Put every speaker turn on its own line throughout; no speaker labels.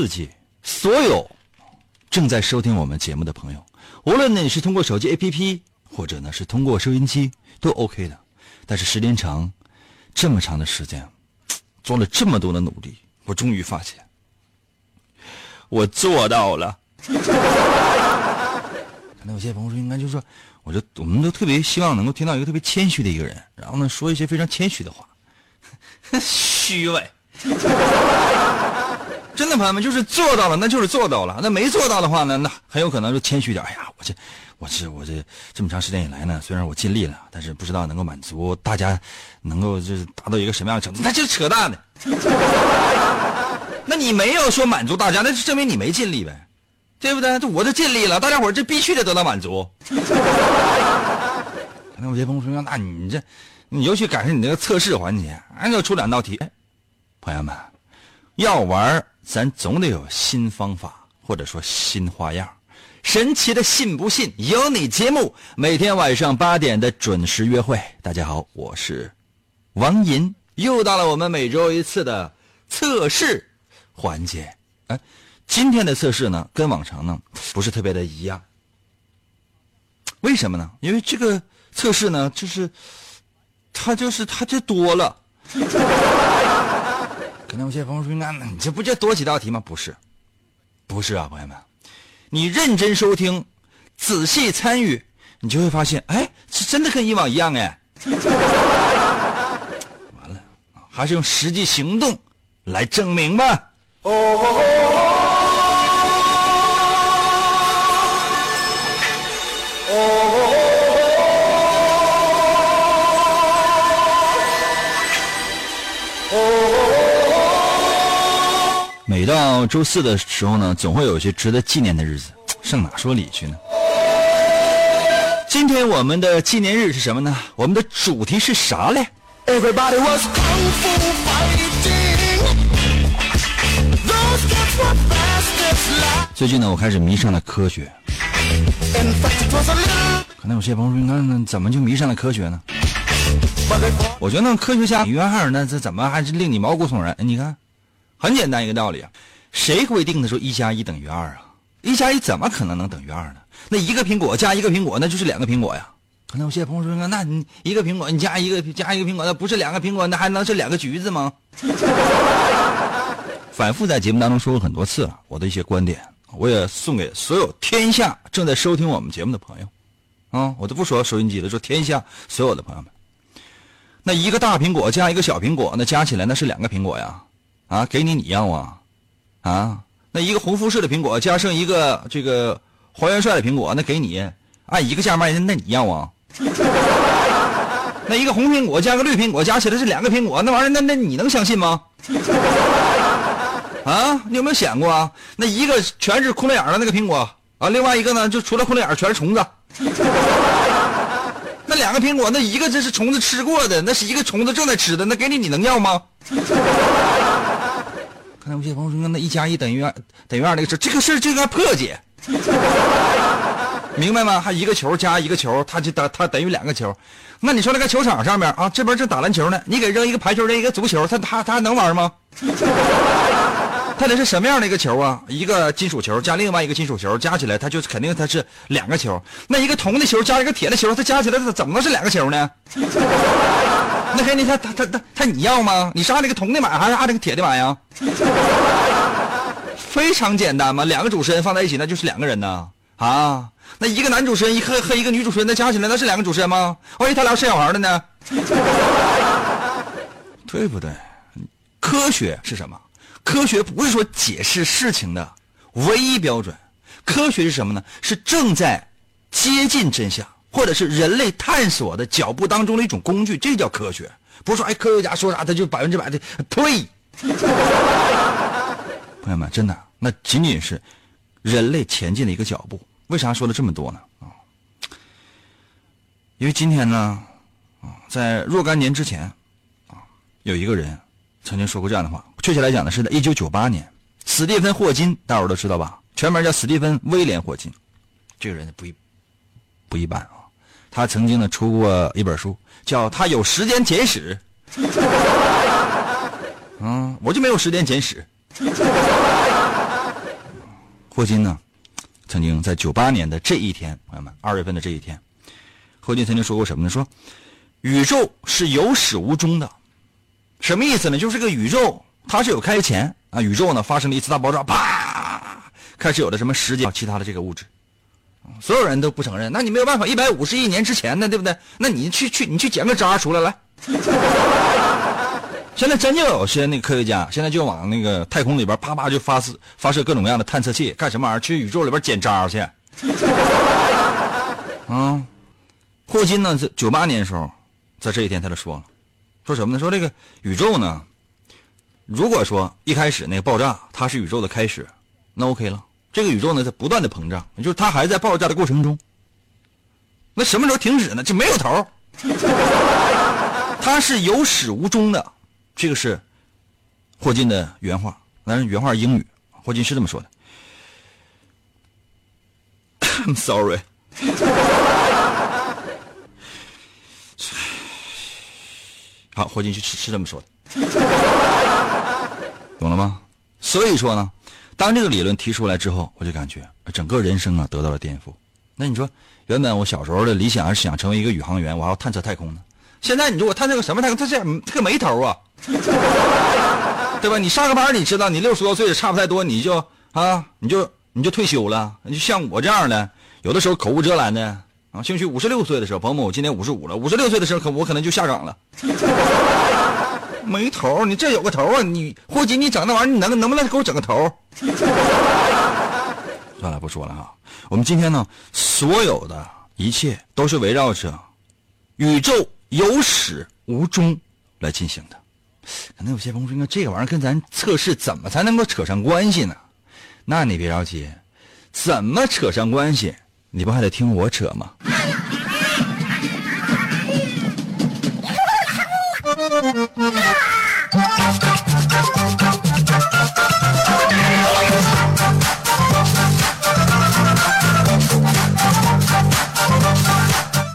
刺激所有正在收听我们节目的朋友，无论呢你是通过手机 APP，或者呢是通过收音机，都 OK 的。但是时间长，这么长的时间，做了这么多的努力，我终于发现，我做到了。可能有些朋友说，应该就是说，我就我们都特别希望能够听到一个特别谦虚的一个人，然后呢说一些非常谦虚的话，虚伪。真的朋友们，就是做到了，那就是做到了；那没做到的话呢，那很有可能就谦虚点。哎呀，我这，我这，我这这么长时间以来呢，虽然我尽力了，但是不知道能够满足大家，能够就是达到一个什么样的程度，那就是扯淡的。那你没有说满足大家，那就证明你没尽力呗，对不对？这我这尽力了，大家伙这必须得得到满足。那我这朋友说，那你这，你尤其赶上你这个测试环节，俺就出两道题。哎朋友们，要玩咱总得有新方法，或者说新花样。神奇的信不信由你节目，每天晚上八点的准时约会。大家好，我是王银，又到了我们每周一次的测试环节。哎，今天的测试呢，跟往常呢不是特别的一样。为什么呢？因为这个测试呢，就是它就是它就多了。可能有些朋友说：“那你这不就多几道题吗？”不是，不是啊，朋友们，你认真收听，仔细参与，你就会发现，哎，这真的跟以往一样哎。完了，还是用实际行动来证明吧。哦每到周四的时候呢，总会有一些值得纪念的日子，上哪说理去呢？今天我们的纪念日是什么呢？我们的主题是啥嘞
？Everybody was kung fu fighting. Those kids were fast light.
最近呢，我开始迷上了科学。可能有些朋友说，那那怎么就迷上了科学呢.我觉得科学家约翰那这怎么还是令你毛骨悚然？你看，很简单一个道理啊，谁规定的说一加一等于二啊？一加一怎么可能能等于二呢？那一个苹果加一个苹果，那就是两个苹果呀。可能有些朋友说，那你一个苹果你加一个加一个苹果，那不是两个苹果，那还能是两个橘子吗？反复在节目当中说过很多次了，我的一些观点，我也送给所有天下正在收听我们节目的朋友。啊，我都不说收音机了，说天下所有的朋友们。那一个大苹果加一个小苹果，那加起来那是两个苹果呀，啊，给你你要啊，啊，那一个红富士的苹果加上一个这个黄元帅的苹果，那给你按一个价卖，那你要啊？那一个红苹果加个绿苹果加起来是两个苹果，那玩意儿那那你能相信吗？啊，你有没有想过啊？那一个全是窟窿眼儿的那个苹果啊，另外一个呢就除了窟窿眼儿全是虫子。那两个苹果，那一个这是虫子吃过的，那是一个虫子正在吃的，那给你你能要吗？看来有些朋友说，那一加一等于二等于二那个事，这个事儿就应该破解，明白吗？还一个球加一个球，它就等它等于两个球。那你说那个球场上面啊，这边正打篮球呢，你给扔一个排球，扔一个足球，他他他还能玩吗？它得是什么样的一个球啊？一个金属球加另外一个金属球加起来，它就肯定它是两个球。那一个铜的球加一个铁的球，它加起来它怎么能是两个球呢？那给你他他他他他你要吗？你是按那个铜的买还是按那个铁的买呀？非常简单嘛，两个主持人放在一起那就是两个人呐啊！那一个男主持人一和和一个女主持人，那加起来那是两个主持人吗？万一他俩生小孩了呢？对不对？科学是什么？科学不是说解释事情的唯一标准，科学是什么呢？是正在接近真相，或者是人类探索的脚步当中的一种工具，这叫科学。不是说哎，科学家说啥他就百分之百的，呸！朋友们，真的，那仅仅是人类前进的一个脚步。为啥说了这么多呢？啊，因为今天呢，啊，在若干年之前，啊，有一个人曾经说过这样的话。确切来讲呢，是在一九九八年，史蒂芬·霍金，大伙都知道吧？全名叫史蒂芬·威廉·霍金。这个人不一不一般啊！他曾经呢出过一本书，叫《他有时间简史》。嗯，我就没有时间简史。霍金呢，曾经在九八年的这一天，朋友们，二月份的这一天，霍金曾经说过什么呢？说宇宙是有始无终的，什么意思呢？就是这个宇宙它是有开前啊，宇宙呢发生了一次大爆炸，啪，开始有了什么时间其他的这个物质，所有人都不承认，那你没有办法，一百五十亿年之前呢，对不对？那你去去你去捡个渣出来来。现在真就有些那个科学家，现在就往那个太空里边啪啪就发射发射各种各样的探测器，干什么玩意儿？去宇宙里边捡渣去。啊，霍金呢，在九八年的时候，在这一天他就说了，说什么呢？说这个宇宙呢，如果说一开始那个爆炸它是宇宙的开始，那 OK 了。这个宇宙呢在不断的膨胀，就是它还在爆炸的过程中。那什么时候停止呢？就没有头。它是有始无终的。这个是霍金的原话，当然原话英语，霍金是这么说的。I'm sorry。好，霍金是是这么说的，懂了吗？所以说呢，当这个理论提出来之后，我就感觉整个人生啊得到了颠覆。那你说，原本我小时候的理想是想成为一个宇航员，我还要探测太空呢。现在你说我探测个什么太空？它这这个没头啊，对吧？你上个班，你知道，你六十多岁差不太多，你就啊，你就你就退休了。你就像我这样的，有的时候口无遮拦的啊，兴许五十六岁的时候，朋友们，我今年五十五了，五十六岁的时候，可我可能就下岗了。没头，你这有个头啊！你霍金，你整那玩意儿，你能能不能给我整个头？算了，不说了哈。我们今天呢，所有的一切都是围绕着宇宙。有始无终来进行的，可能有些朋友说：“这个玩意儿跟咱测试怎么才能够扯上关系呢？”那你别着急，怎么扯上关系？你不还得听我扯吗？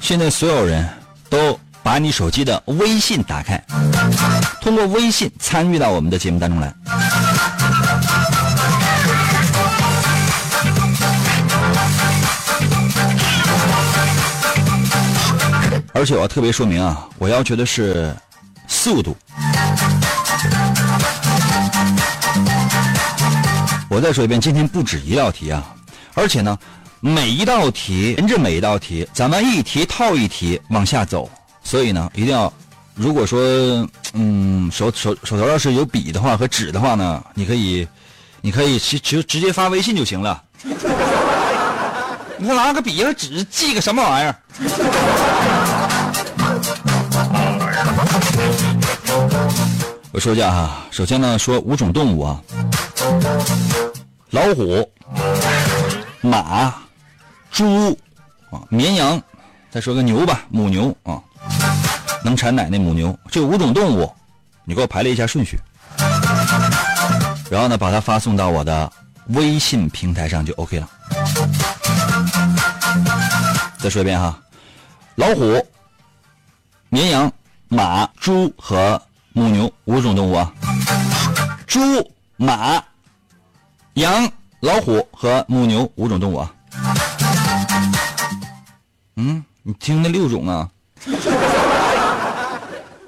现在所有人都。把你手机的微信打开，通过微信参与到我们的节目当中来。而且我要特别说明啊，我要求的是速度。我再说一遍，今天不止一道题啊，而且呢，每一道题连着每一道题，咱们一题套一题往下走。所以呢，一定要，如果说，嗯，手手手头要是有笔的话和纸的话呢，你可以，你可以直直直接发微信就行了。你看拿个笔和纸记个什么玩意儿？我说一下哈，首先呢，说五种动物啊，老虎、马、猪啊、绵羊，再说个牛吧，母牛啊。能产奶那母牛，这五种动物，你给我排列一下顺序，然后呢，把它发送到我的微信平台上就 OK 了。再说一遍哈，老虎、绵羊、马、猪和母牛五种动物啊，猪、马、羊、老虎和母牛五种动物啊。嗯，你听那六种啊？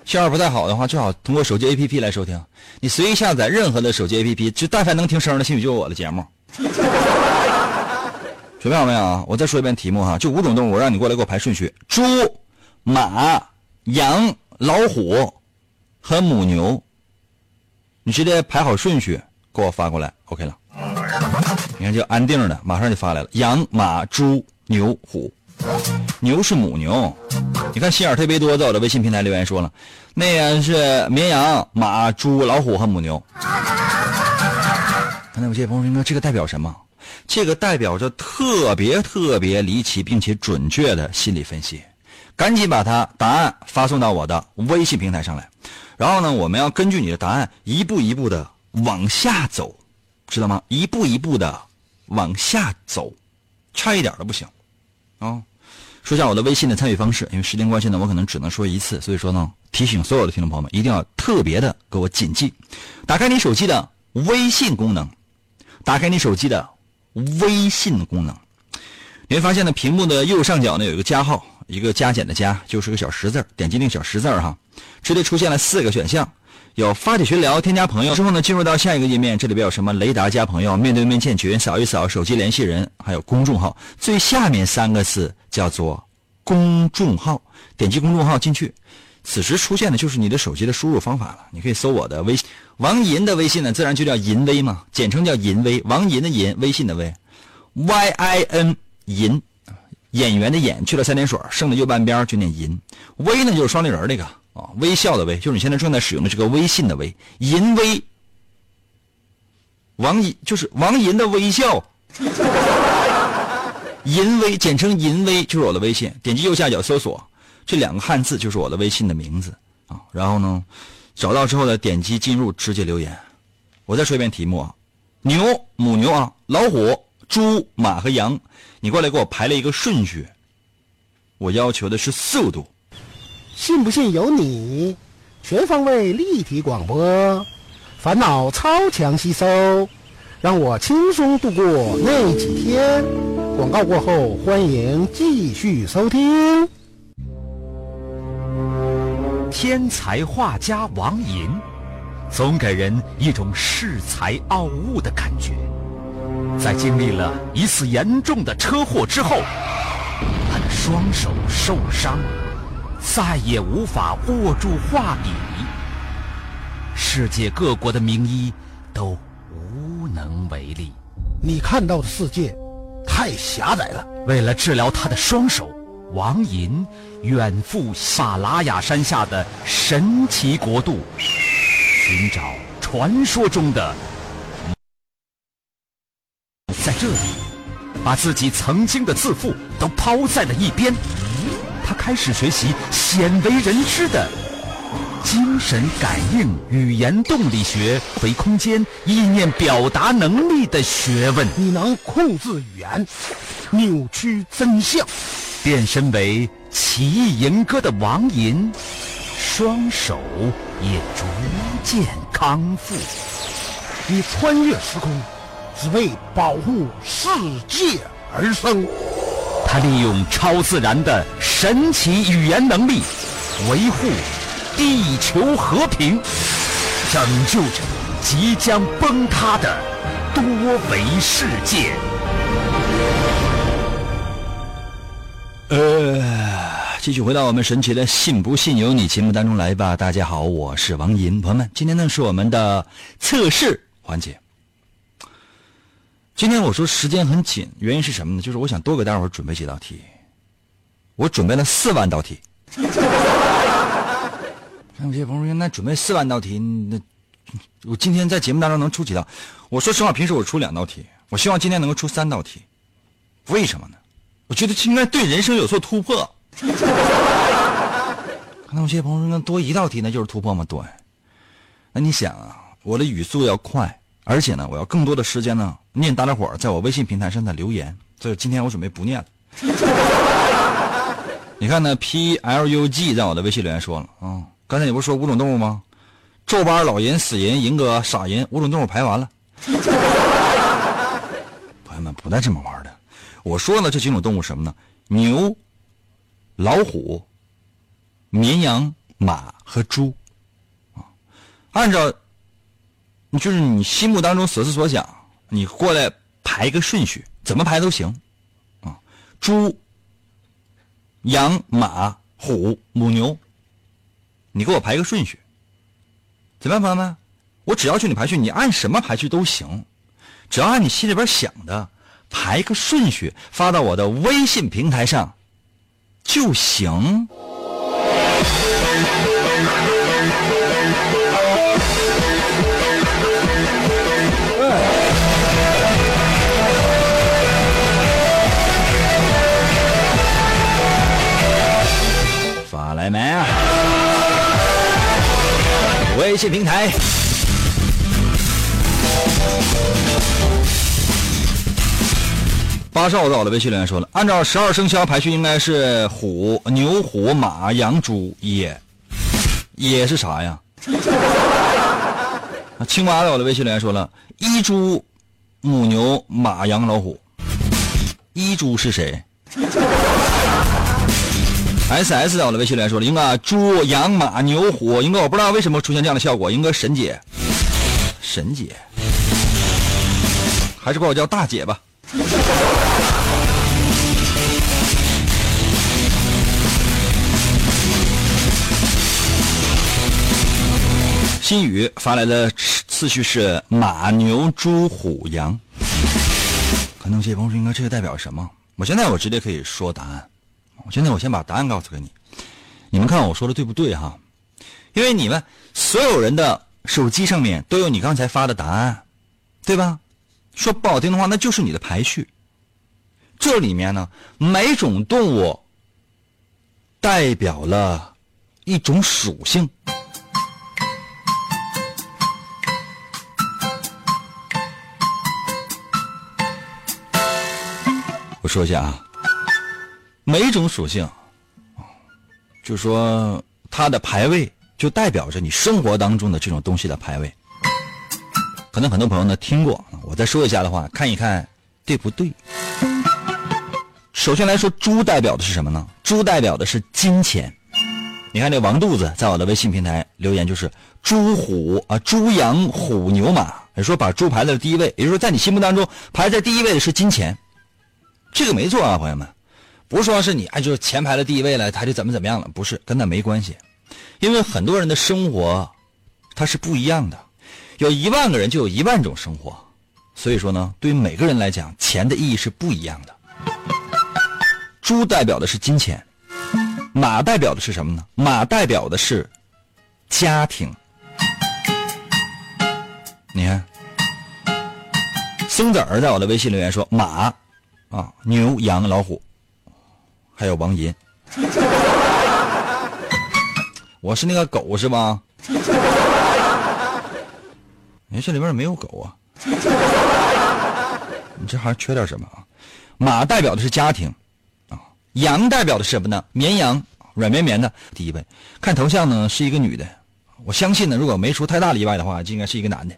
信号不太好的话，最好通过手机 APP 来收听。你随意下载任何的手机 APP，就但凡能听声的，兴许就有我的节目。准备好没有啊？我再说一遍题目哈，就五种动物，我让你过来给我排顺序：猪、马、羊、老虎和母牛。你直接排好顺序给我发过来，OK 了。你看就安定的，马上就发来了。羊、马、猪、牛、虎。牛是母牛，你看心眼特别多，在我的微信平台留言说了，那个是绵羊、马、猪、老虎和母牛。刚才有些朋友说，这个代表什么？这个代表着特别特别离奇并且准确的心理分析。赶紧把它答案发送到我的微信平台上来，然后呢，我们要根据你的答案一步一步的往下走，知道吗？一步一步的往下走，差一点都不行。啊，说一下我的微信的参与方式，因为时间关系呢，我可能只能说一次，所以说呢，提醒所有的听众朋友们一定要特别的给我谨记。打开你手机的微信功能，打开你手机的微信功能，你会发现呢，屏幕的右上角呢有一个加号，一个加减的加，就是个小十字点击那个小十字哈，直接出现了四个选项。有发起群聊、添加朋友之后呢，进入到下一个页面，这里边有什么雷达加朋友、面对面建群、扫一扫手机联系人，还有公众号。最下面三个字叫做公众号，点击公众号进去，此时出现的就是你的手机的输入方法了。你可以搜我的微信，王银的微信呢，自然就叫银微嘛，简称叫银微，王银的银，微信的微，Y I N 银，演员的演去了三点水，剩的右半边就念银，微呢就是双立人那个。啊，微笑的微就是你现在正在使用的这个微信的微，银微，王银就是王银的微笑，银微简称银微就是我的微信，点击右下角搜索这两个汉字就是我的微信的名字啊，然后呢，找到之后呢，点击进入直接留言。我再说一遍题目啊，牛母牛啊，老虎、猪、马和羊，你过来给我排了一个顺序，我要求的是速度。
信不信由你，全方位立体广播，烦恼超强吸收，让我轻松度过那几天。广告过后，欢迎继续收听。
天才画家王寅，总给人一种恃才傲物的感觉。在经历了一次严重的车祸之后，他的双手受伤。再也无法握住画笔，世界各国的名医都无能为力。
你看到的世界太狭窄了。
为了治疗他的双手，王寅远赴喜马拉雅山下的神奇国度，寻找传说中的。在这里，把自己曾经的自负都抛在了一边。他开始学习鲜为人知的精神感应、语言动力学、回空间、意念表达能力的学问。
你能控制语言，扭曲真相，
变身为奇异吟歌的王吟，双手也逐渐康复。
你穿越时空，只为保护世界而生。
他利用超自然的神奇语言能力，维护地球和平，拯救着即将崩塌的多维世界。
呃，继续回到我们神奇的“信不信由你”节目当中来吧。大家好，我是王银，朋友们，今天呢是我们的测试环节。今天我说时间很紧，原因是什么呢？就是我想多给大伙儿准备几道题。我准备了四万道题。有些朋友说：“那准备四万道题，那我今天在节目当中能出几道？”我说实话，平时我出两道题，我希望今天能够出三道题。为什么呢？我觉得应该对人生有所突破。可能有些朋友说：“那多一道题那就是突破吗？”对。那你想啊，我的语速要快。而且呢，我要更多的时间呢念大家伙在我微信平台上的留言，所以今天我准备不念了。你看呢，P L U G 在我的微信留言说了啊，刚才你不是说五种动物吗？皱巴、老人、死人、银哥、傻人，五种动物排完了。朋友们不带这么玩的。我说了这几种动物什么呢？牛、老虎、绵羊、马和猪啊，按照就是你心目当中所思所想，你过来排一个顺序，怎么排都行啊。猪、羊、马、虎、母牛，你给我排个顺序，怎么样，朋友们？我只要求你排序，你按什么排序都行，只要按你心里边想的排一个顺序，发到我的微信平台上就行。微信平台。八少在我的微信留言说了，按照十二生肖排序，应该是虎、牛、虎、马、羊、猪、野。野是啥呀？青蛙在我的微信留言说了，一猪、母牛、马、羊、老虎。一猪是谁？S S 在我的微信留言说了，应该猪、羊、马、牛、虎。应该我不知道为什么出现这样的效果，应该神姐，神姐，还是管我叫大姐吧。新宇发来的次序是马、牛、猪、虎、羊。可能有些朋友说，应该这个代表什么？我现在我直接可以说答案。我现在我先把答案告诉给你，你们看我说的对不对哈？因为你们所有人的手机上面都有你刚才发的答案，对吧？说不好听的话，那就是你的排序。这里面呢，每种动物代表了一种属性。我说一下啊，每种属性，就说它的排位，就代表着你生活当中的这种东西的排位。可能很多朋友呢听过，我再说一下的话，看一看对不对。首先来说，猪代表的是什么呢？猪代表的是金钱。你看这王肚子在我的微信平台留言就是猪虎啊，猪羊虎牛马，说把猪排在了第一位，也就是说在你心目当中排在第一位的是金钱。这个没错啊，朋友们，不是说是你哎就是钱排的第一位了，他就怎么怎么样了，不是跟那没关系，因为很多人的生活它是不一样的，有一万个人就有一万种生活，所以说呢，对于每个人来讲，钱的意义是不一样的。猪代表的是金钱，马代表的是什么呢？马代表的是家庭。你看，松子儿在我的微信留言说马。啊，牛、羊、老虎，还有王银，我是那个狗是吧？哎，这里边没有狗啊，你这还缺点什么啊？马代表的是家庭，啊，羊代表的是什么呢？绵羊，软绵绵的。第一位，看头像呢是一个女的，我相信呢，如果没出太大的意外的话，就应该是一个男的。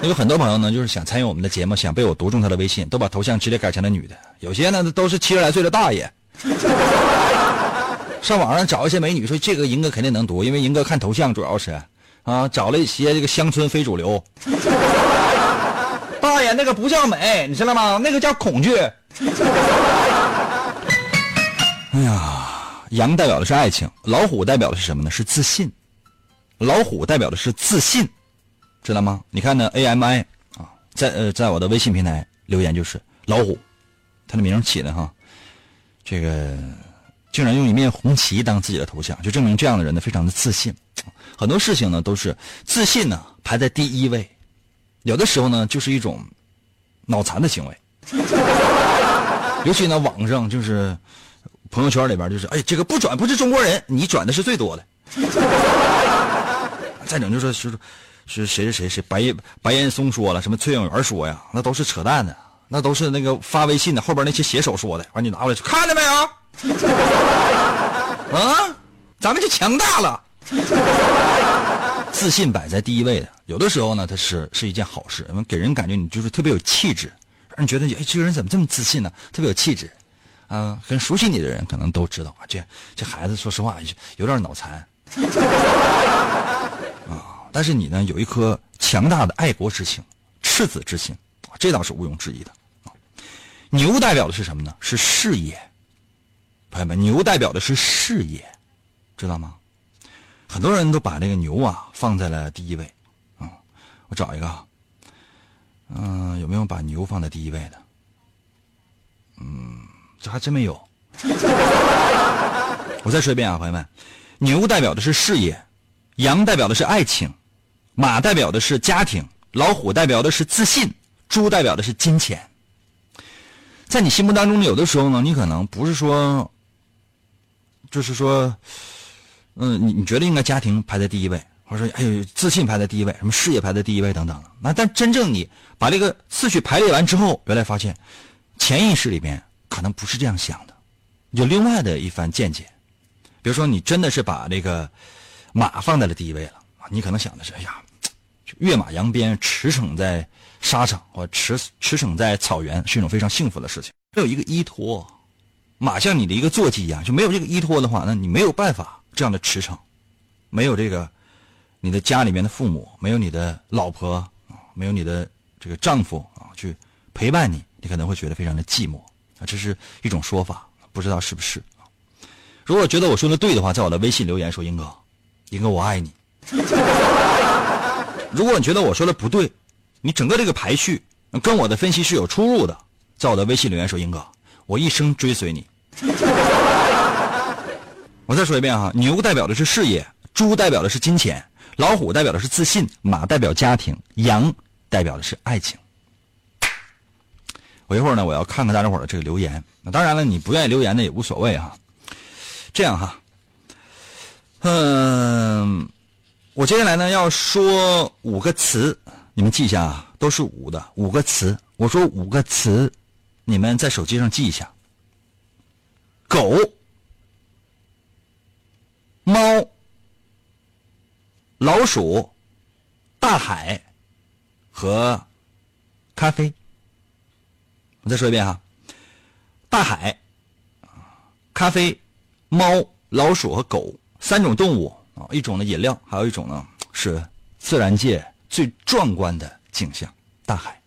有很多朋友呢，就是想参与我们的节目，想被我读中他的微信，都把头像直接改成了女的。有些呢都是七十来岁的大爷，上网上找一些美女，说这个银哥肯定能读，因为银哥看头像主要是啊，找了一些这个乡村非主流。大爷，那个不叫美，你知道吗？那个叫恐惧。哎呀，羊代表的是爱情，老虎代表的是什么呢？是自信。老虎代表的是自信。知道吗？你看呢？AMI 啊，在呃，在我的微信平台留言就是老虎，他的名起的哈，这个竟然用一面红旗当自己的头像，就证明这样的人呢非常的自信。很多事情呢都是自信呢排在第一位，有的时候呢就是一种脑残的行为。尤其呢网上就是朋友圈里边就是哎这个不转不是中国人，你转的是最多的。再整就说是。是是谁谁谁谁白白岩松说了，什么崔永元说呀？那都是扯淡的，那都是那个发微信的后边那些写手说的。完你拿过来，看见没有？啊，咱们就强大了，自信摆在第一位的，有的时候呢，它是是一件好事，因为给人感觉你就是特别有气质，让人觉得哎，这个人怎么这么自信呢？特别有气质。啊，很熟悉你的人可能都知道啊，这这孩子说实话有点脑残，但是你呢有一颗强大的爱国之情、赤子之心，这倒是毋庸置疑的。牛代表的是什么呢？是事业，朋友们，牛代表的是事业，知道吗？很多人都把这个牛啊放在了第一位啊。我找一个，嗯，有没有把牛放在第一位的？嗯。这还真没有。我再说一遍啊，朋友们，牛代表的是事业，羊代表的是爱情，马代表的是家庭，老虎代表的是自信，猪代表的是金钱。在你心目当中，有的时候呢，你可能不是说，就是说，嗯，你你觉得应该家庭排在第一位，或者说，哎呦，自信排在第一位，什么事业排在第一位等等。那但真正你把这个次序排列完之后，原来发现潜意识里面。可能不是这样想的，有另外的一番见解。比如说，你真的是把这个马放在了第一位了！你可能想的是：哎呀，跃马扬鞭，驰骋在沙场或驰驰骋在草原，是一种非常幸福的事情。没有一个依托，马像你的一个坐骑一样，就没有这个依托的话，那你没有办法这样的驰骋。没有这个你的家里面的父母，没有你的老婆，没有你的这个丈夫啊，去陪伴你，你可能会觉得非常的寂寞。啊，这是一种说法，不知道是不是？如果觉得我说的对的话，在我的微信留言说：“英哥，英哥我爱你。”如果你觉得我说的不对，你整个这个排序跟我的分析是有出入的，在我的微信留言说：“英哥，我一生追随你。”我再说一遍哈，牛代表的是事业，猪代表的是金钱，老虎代表的是自信，马代表家庭，羊代表的是爱情。我一会儿呢，我要看看大家伙的这个留言。那当然了，你不愿意留言的也无所谓哈。这样哈，嗯，我接下来呢要说五个词，你们记一下啊，都是五的五个词。我说五个词，你们在手机上记一下：狗、猫、老鼠、大海和咖啡。我再说一遍哈，大海、咖啡、猫、老鼠和狗三种动物啊，一种呢饮料，还有一种呢是自然界最壮观的景象——大海。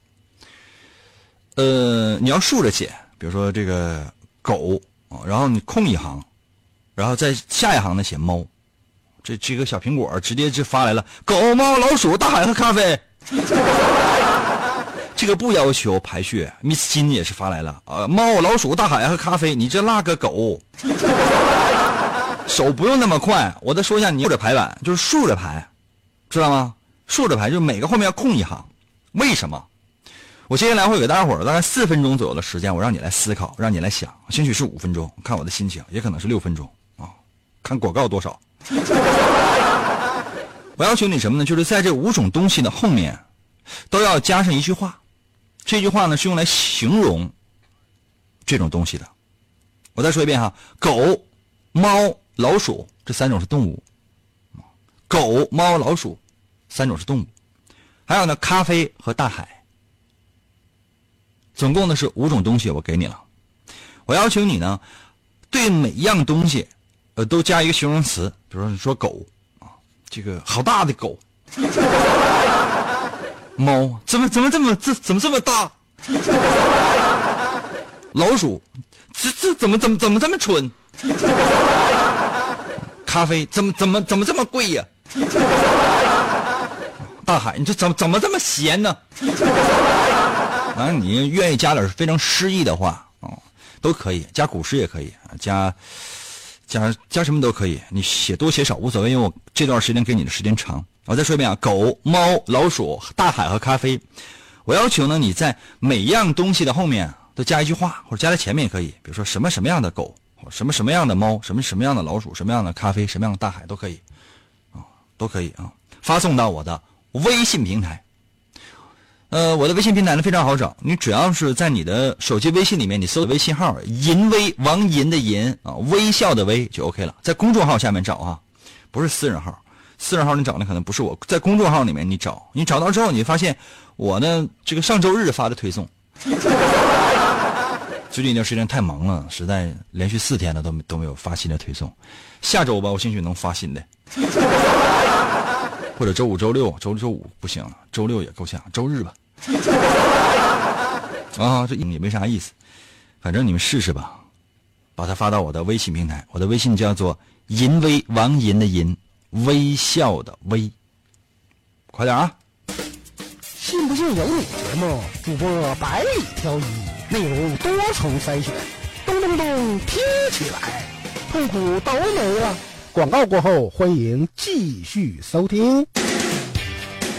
呃，你要竖着写，比如说这个狗啊，然后你空一行，然后在下一行呢写猫，这这个小苹果直接就发来了：狗、猫、老鼠、大海和咖啡。这个不要求排序，Miss 金也是发来了啊，猫、老鼠、大海和咖啡，你这那个狗，手不用那么快。我再说一下，你竖着排版就是竖着排，知道吗？竖着排就每个后面要空一行，为什么？我接下来会给大家伙大概四分钟左右的时间，我让你来思考，让你来想，兴许是五分钟，看我的心情，也可能是六分钟啊，看广告多少。我要求你什么呢？就是在这五种东西的后面，都要加上一句话。这句话呢是用来形容这种东西的。我再说一遍哈，狗、猫、老鼠这三种是动物。狗、猫、老鼠三种是动物，还有呢，咖啡和大海。总共呢是五种东西，我给你了。我要求你呢，对每一样东西，呃，都加一个形容词。比如说，你说狗啊，这个好大的狗。猫怎么怎么这么这怎么这么大？老鼠，这这怎么怎么怎么这么蠢？咖啡怎么怎么怎么这么贵呀？大海，你这怎么怎么这么咸呢？啊，你愿意加点非常诗意的话啊，都可以，加古诗也可以啊，加加加什么都可以，你写多写少无所谓，因为我这段时间给你的时间长。我再说一遍啊，狗、猫、老鼠、大海和咖啡。我要求呢，你在每样东西的后面都加一句话，或者加在前面也可以。比如说什么什么样的狗，什么什么样的猫，什么什么样的老鼠，什么样的咖啡，什么样的大海都可以，啊，都可以啊。发送到我的微信平台。呃，我的微信平台呢非常好找，你只要是在你的手机微信里面，你搜微信号“银威王银”的银啊，微笑的微就 OK 了。在公众号下面找啊，不是私人号。私人号你找的可能不是我，在公众号里面你找，你找到之后，你发现我呢这个上周日发的推送，最近一段时间太忙了，实在连续四天了都没都没有发新的推送。下周吧，我兴许能发新的，或者周五、周六、周六、周五不行了，周六也够呛，周日吧。啊，这也没啥意思，反正你们试试吧，把它发到我的微信平台，我的微信叫做“银威王银”的银，微笑的微，快点啊！
信不信由你节目，主播百里挑一，内容多重筛选，咚咚咚听起来，痛苦都没了。广告过后，欢迎继续收听。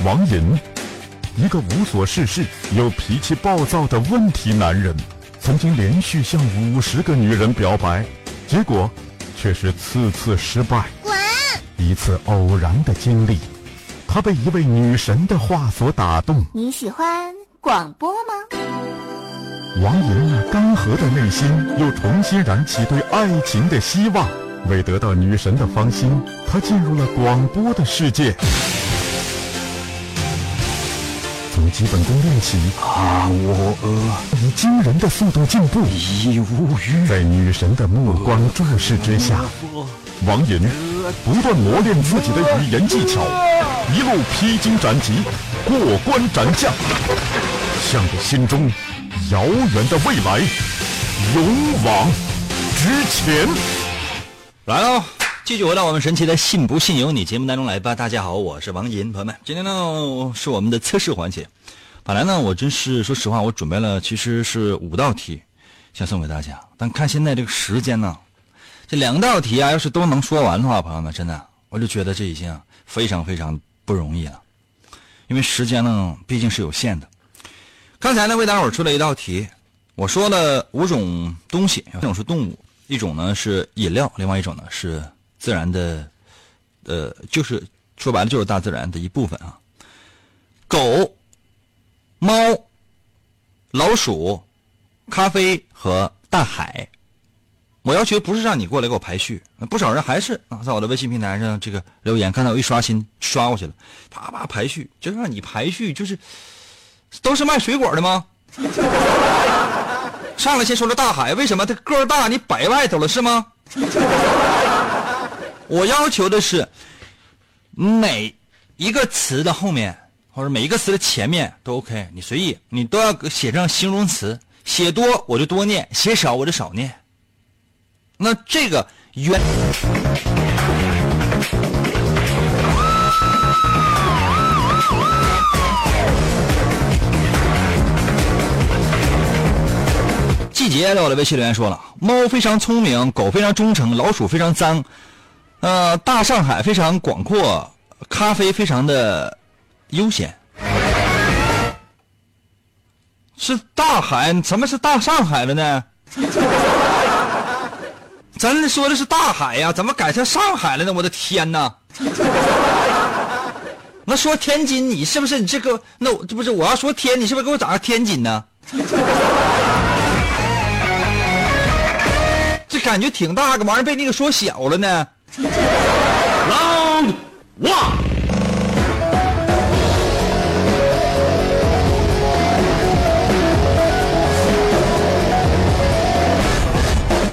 王银，一个无所事事又脾气暴躁的问题男人，曾经连续向五十个女人表白，结果却是次次失败。
滚！
一次偶然的经历，他被一位女神的话所打动。
你喜欢广播吗？
王莹那干涸的内心又重新燃起对爱情的希望。为得到女神的芳心，她进入了广播的世界。从基本功练起，
啊，我呃
以惊人的速度进步，
已无语。
在女神的目光注视之下，王莹不断磨练自己的语言技巧，一路披荆斩棘，过关斩将，向着心中遥远的未来勇往直前。
来喽，继续回到我们神奇的“信不信由你”节目当中来吧。大家好，我是王银，朋友们，今天呢是我们的测试环节。本来呢，我真是说实话，我准备了其实是五道题，想送给大家。但看现在这个时间呢，这两道题啊，要是都能说完的话，朋友们，真的，我就觉得这已经非常非常不容易了，因为时间呢毕竟是有限的。刚才呢为大伙出了一道题，我说了五种东西，一种是动物。一种呢是饮料，另外一种呢是自然的，呃，就是说白了就是大自然的一部分啊。狗、猫、老鼠、咖啡和大海。我要求不是让你过来给我排序，不少人还是啊，在我的微信平台上这个留言，看到我一刷新刷过去了，啪啪排序，就让你排序，就是都是卖水果的吗？上来先说了大海，为什么他个儿大？你摆外头了是吗？我要求的是每一个词的后面或者每一个词的前面都 OK，你随意，你都要写上形容词。写多我就多念，写少我就少念。那这个原。季节在我的微信留言说了：猫非常聪明，狗非常忠诚，老鼠非常脏，呃，大上海非常广阔，咖啡非常的悠闲。是大海？什么是大上海了呢？咱说的是大海呀，怎么改成上海了呢？我的天哪！那说天津，你是不是你这个？那我这不是我要说天，你是不是给我找个天津呢？感觉挺大个玩意儿，被那个说小了呢。
Round one，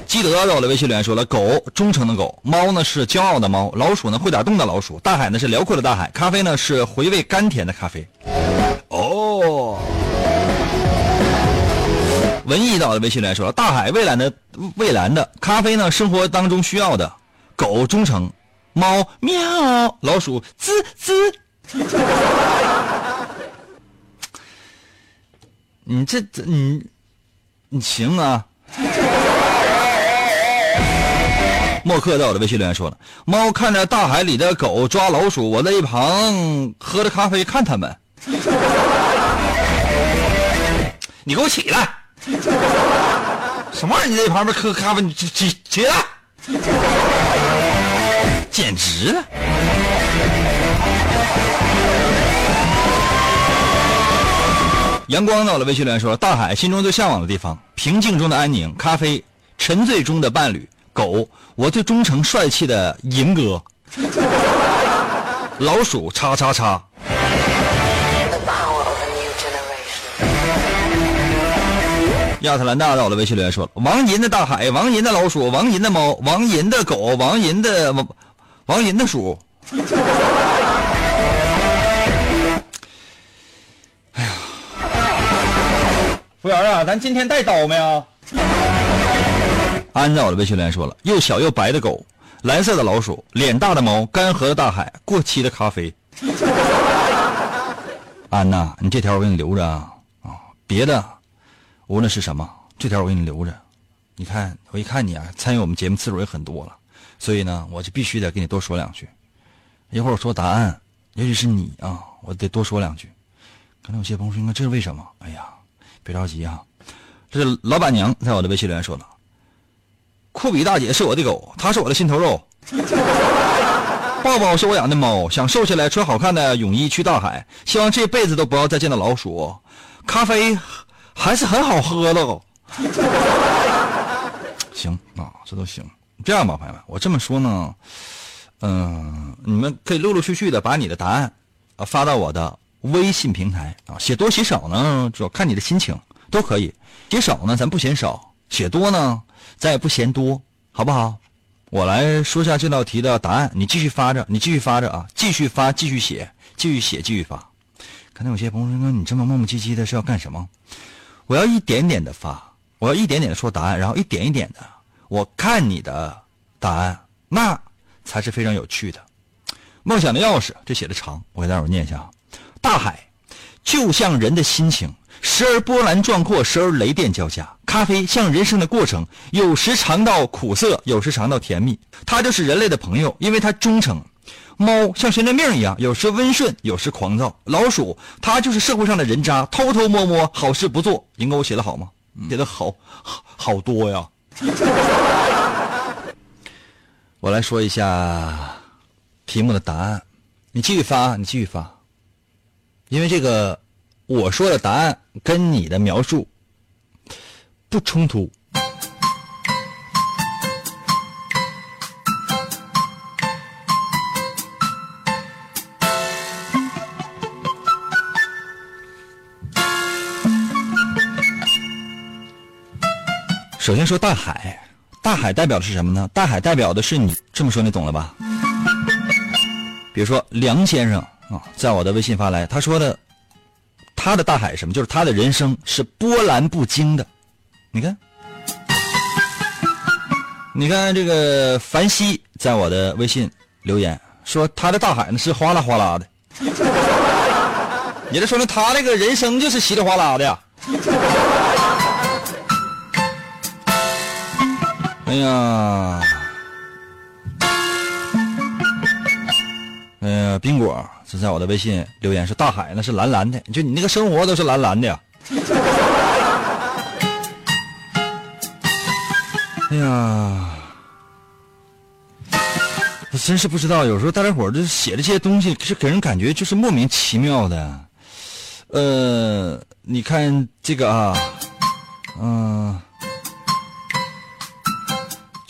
基德在我的微信留言说了：狗忠诚的狗，猫呢是骄傲的猫，老鼠呢会打洞的老鼠，大海呢是辽阔的大海，咖啡呢是回味甘甜的咖啡。文艺在我的微信留言说了：大海蔚蓝的蔚蓝的，咖啡呢生活当中需要的，狗忠诚，猫喵，老鼠滋滋。你这这你你行啊。默克在我的微信留言说了：“猫看着大海里的狗抓老鼠，我在一旁喝着咖啡看他们。你给我起来！什么玩意儿？你在旁边喝咖啡？你起起起来！简直了！阳光在我的微信留言说：大海心中最向往的地方，平静中的安宁，咖啡沉醉中的伴侣，狗我最忠诚帅气的银哥。老鼠叉叉叉。亚特兰大在我的微信留言说了：王银的大海，王银的老鼠，王银的猫，王银的狗，王银的王王银的鼠。哎呀，服务员啊，咱今天带刀没有？安在我的微信留言说了：又小又白的狗，蓝色的老鼠，脸大的猫，干涸的大海，过期的咖啡。安呐，你这条我给你留着啊啊，别的无论是什么，这条我给你留着。你看，我一看你啊，参与我们节目次数也很多了，所以呢，我就必须得跟你多说两句。一会儿我说答案，也许是你啊，我得多说两句。可能有些朋友说，这是为什么？哎呀，别着急啊，这是老板娘在我的微信留言说了。库比大姐是我的狗，她是我的心头肉。抱抱是我养的猫，想瘦下来穿好看的泳衣去大海，希望这辈子都不要再见到老鼠。咖啡还是很好喝的哦。行啊，这都行。这样吧，朋友们，我这么说呢，嗯、你们可以陆陆续续的把你的答案啊发到我的微信平台啊，写多写少呢，主要看你的心情，都可以。写少呢，咱不嫌少；写多呢，咱也不嫌多，好不好？我来说下这道题的答案，你继续发着，你继续发着啊，继续发，继续写，继续写，继续发。可能有些朋友说，你这么磨磨唧唧的是要干什么？我要一点点的发，我要一点点的说答案，然后一点一点的，我看你的答案，那才是非常有趣的。梦想的钥匙，这写的长，我给大伙念一下啊。大海就像人的心情，时而波澜壮阔，时而雷电交加。咖啡像人生的过程，有时尝到苦涩，有时尝到甜蜜。它就是人类的朋友，因为它忠诚。猫像神经病一样，有时温顺，有时狂躁。老鼠它就是社会上的人渣，偷偷摸摸，好事不做。银哥，我写的好吗？写的好，好好多呀。我来说一下题目的答案，你继续发，你继续发，因为这个我说的答案跟你的描述不冲突。首先说大海，大海代表的是什么呢？大海代表的是你，这么说你懂了吧？比如说梁先生啊，在我的微信发来，他说的，他的大海什么？就是他的人生是波澜不惊的。你看，你看这个凡西在我的微信留言说，他的大海呢是哗啦哗啦的。也就说明他这个人生就是稀里哗啦的。哎呀，哎呀，冰果是在我的微信留言说大海那是蓝蓝的，就你那个生活都是蓝蓝的。哎呀，我真是不知道，有时候大家伙这写的这些东西是给人感觉就是莫名其妙的。呃，你看这个啊，嗯、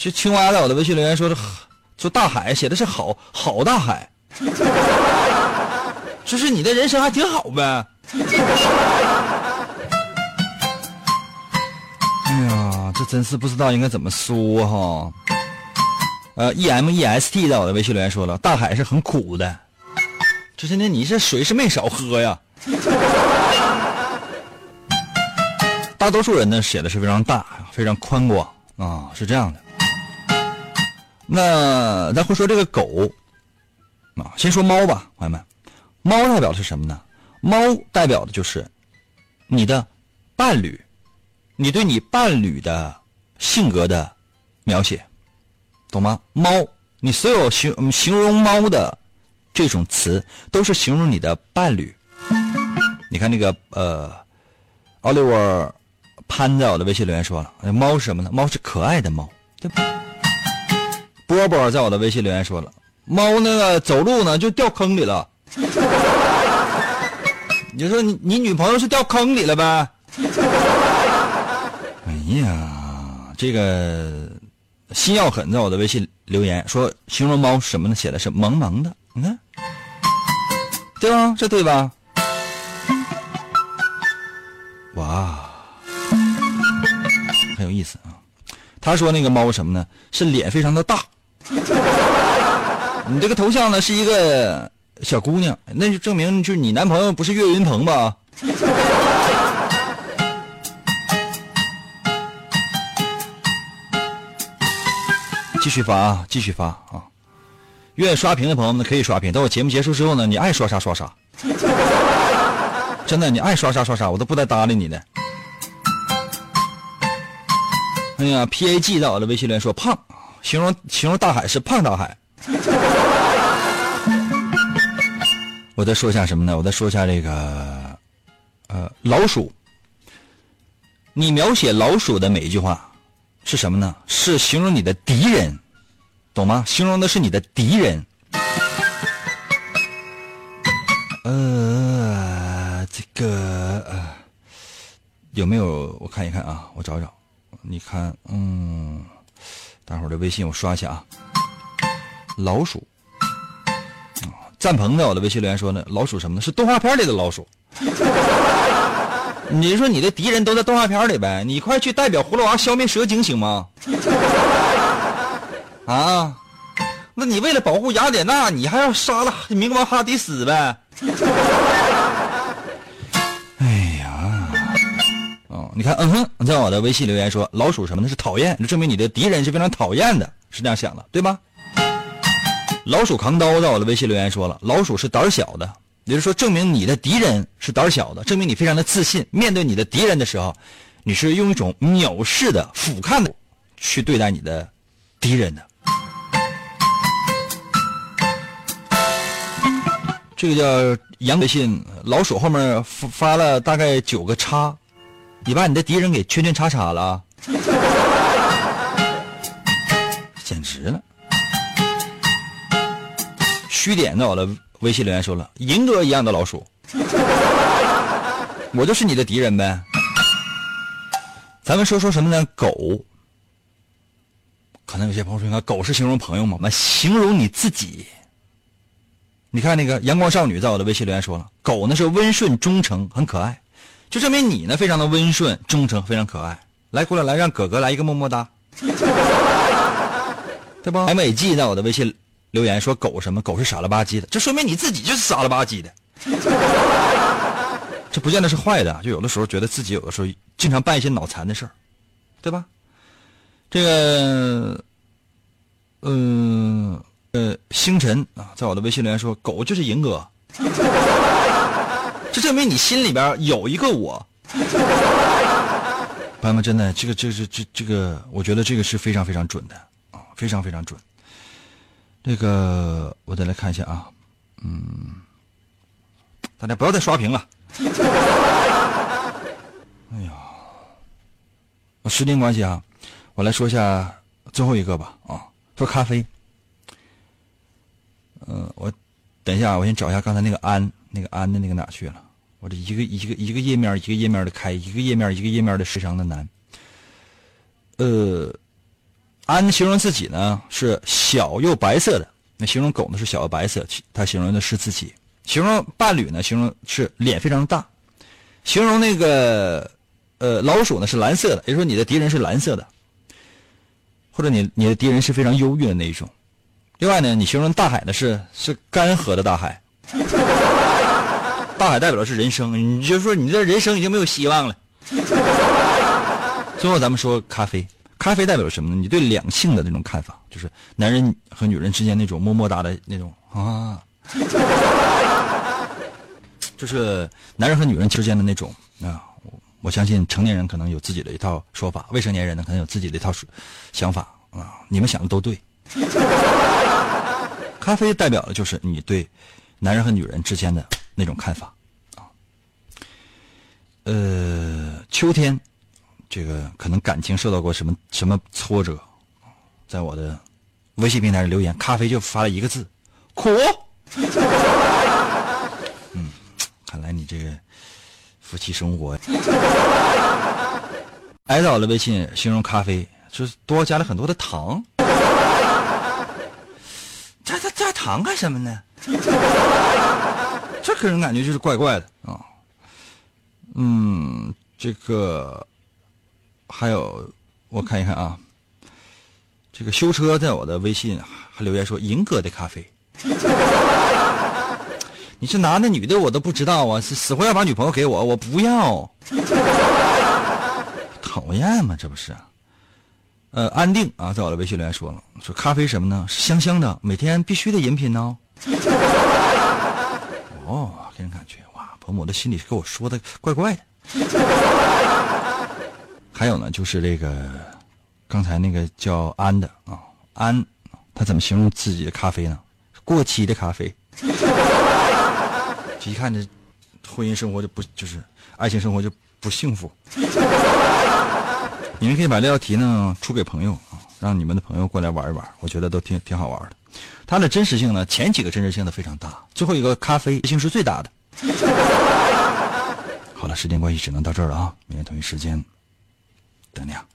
这青蛙在我的微信留言说的，说大海写的是好好大海，就是你的人生还挺好呗。哎呀，这真是不知道应该怎么说哈。呃，e m e s t 在我的微信留言说了，大海是很苦的，就是那你这水是没少喝呀。大多数人呢写的是非常大，非常宽广啊，是这样的。那咱会说这个狗啊，先说猫吧，朋友们，猫代表的是什么呢？猫代表的就是你的伴侣，你对你伴侣的性格的描写，懂吗？猫，你所有形形容猫的这种词，都是形容你的伴侣。你看那个呃，奥利沃潘在我的微信留言说了，猫是什么呢？猫是可爱的猫，对吧？波波在我的微信留言说了，猫那个走路呢就掉坑里了。你就说你你女朋友是掉坑里了呗？哎呀，这个心要狠在我的微信留言说形容猫什么呢？写的是萌萌的，你看。对吧？这对吧？哇，很有意思啊。他说那个猫什么呢？是脸非常的大。你这个头像呢是一个小姑娘，那就证明就是你男朋友不是岳云鹏吧？继续发啊，继续发啊！愿意刷屏的朋友们可以刷屏，等我节目结束之后呢，你爱刷啥刷啥。真的，你爱刷啥刷啥，我都不带搭理你的。哎呀，P A G 在我的微信里说胖，形容形容大海是胖大海。我再说一下什么呢？我再说一下这个，呃，老鼠。你描写老鼠的每一句话是什么呢？是形容你的敌人，懂吗？形容的是你的敌人。呃，这个呃，有没有？我看一看啊，我找找。你看，嗯，待会儿的微信我刷一下啊。老鼠，啊，赞鹏在我的微信留言说呢，老鼠什么呢？是动画片里的老鼠。你说你的敌人都在动画片里呗？你快去代表葫芦娃消灭蛇精行吗？啊，那你为了保护雅典娜，你还要杀了冥王哈迪斯呗？你看，嗯哼，在我的微信留言说老鼠什么呢？是讨厌，就证明你的敌人是非常讨厌的，是这样想的，对吧？老鼠扛刀在我的微信留言说了，老鼠是胆小的，也就是说，证明你的敌人是胆小的，证明你非常的自信。面对你的敌人的时候，你是用一种藐视的、俯瞰的去对待你的敌人的。这个叫杨微信，老鼠后面发发了大概九个叉，你把你的敌人给圈圈叉叉了，简直了。虚点在我的微信留言说了，银哥一样的老鼠，我就是你的敌人呗。咱们说说什么呢？狗，可能有些朋友说，狗是形容朋友吗？那形容你自己。你看那个阳光少女在我的微信留言说了，狗呢是温顺忠诚，很可爱，就证明你呢非常的温顺忠诚，非常可爱。来过来来，让哥哥来一个么么哒，对吧？M A G 在我的微信留言说狗什么狗是傻了吧唧的，这说明你自己就是傻了吧唧的。这不见得是坏的，就有的时候觉得自己有的时候经常办一些脑残的事儿，对吧？这个，嗯。呃，星辰啊，在我的微信留言说：“狗就是银哥。”这证明你心里边有一个我。朋友们，真的，这个、这个、这、这个，我觉得这个是非常非常准的啊，非常非常准。这个，我再来看一下啊，嗯，大家不要再刷屏了。哎呀，时间关系啊，我来说一下最后一个吧啊，说咖啡。嗯，我等一下，我先找一下刚才那个安，那个安的那个哪去了？我这一个一个一个页面一个页面的开，一个页面一个页面的非常的难。呃，安形容自己呢是小又白色的，那形容狗呢是小又白色，他形容的是自己。形容伴侣呢，形容是脸非常大。形容那个呃老鼠呢是蓝色的，也就是说你的敌人是蓝色的，或者你你的敌人是非常忧郁的那一种。另外呢，你形容大海呢是是干涸的大海，大海代表的是人生，你就说你这人生已经没有希望了。最后咱们说咖啡，咖啡代表什么呢？你对两性的那种看法，就是男人和女人之间那种么么哒的那种啊，就是男人和女人之间的那种啊。我相信成年人可能有自己的一套说法，未成年人呢可能有自己的一套想法啊。你们想的都对。咖啡代表的就是你对男人和女人之间的那种看法啊。呃，秋天，这个可能感情受到过什么什么挫折，在我的微信平台上留言，咖啡就发了一个字：苦。嗯，看来你这个夫妻生活，挨到了微信形容咖啡，就是多加了很多的糖。加加加糖干什么呢？这个人感觉就是怪怪的啊。嗯，这个还有我看一看啊，这个修车在我的微信还留言说银哥的咖啡。你是男的女的我都不知道啊，死活要把女朋友给我，我不要，讨厌吗？这不是？呃，安定啊，在我的微信留言说了，说咖啡什么呢？是香香的，每天必须的饮品呢。哦给人感觉哇，彭某的心里跟我说的怪怪的。还有呢，就是这个刚才那个叫安的啊，安，他怎么形容自己的咖啡呢？过期的咖啡。一看这婚姻生活就不就是爱情生活就不幸福。你们可以把这道题呢出给朋友啊，让你们的朋友过来玩一玩，我觉得都挺挺好玩的。它的真实性呢，前几个真实性都非常大，最后一个咖啡性是最大的。好了，时间关系只能到这儿了啊，明天同一时间等你啊。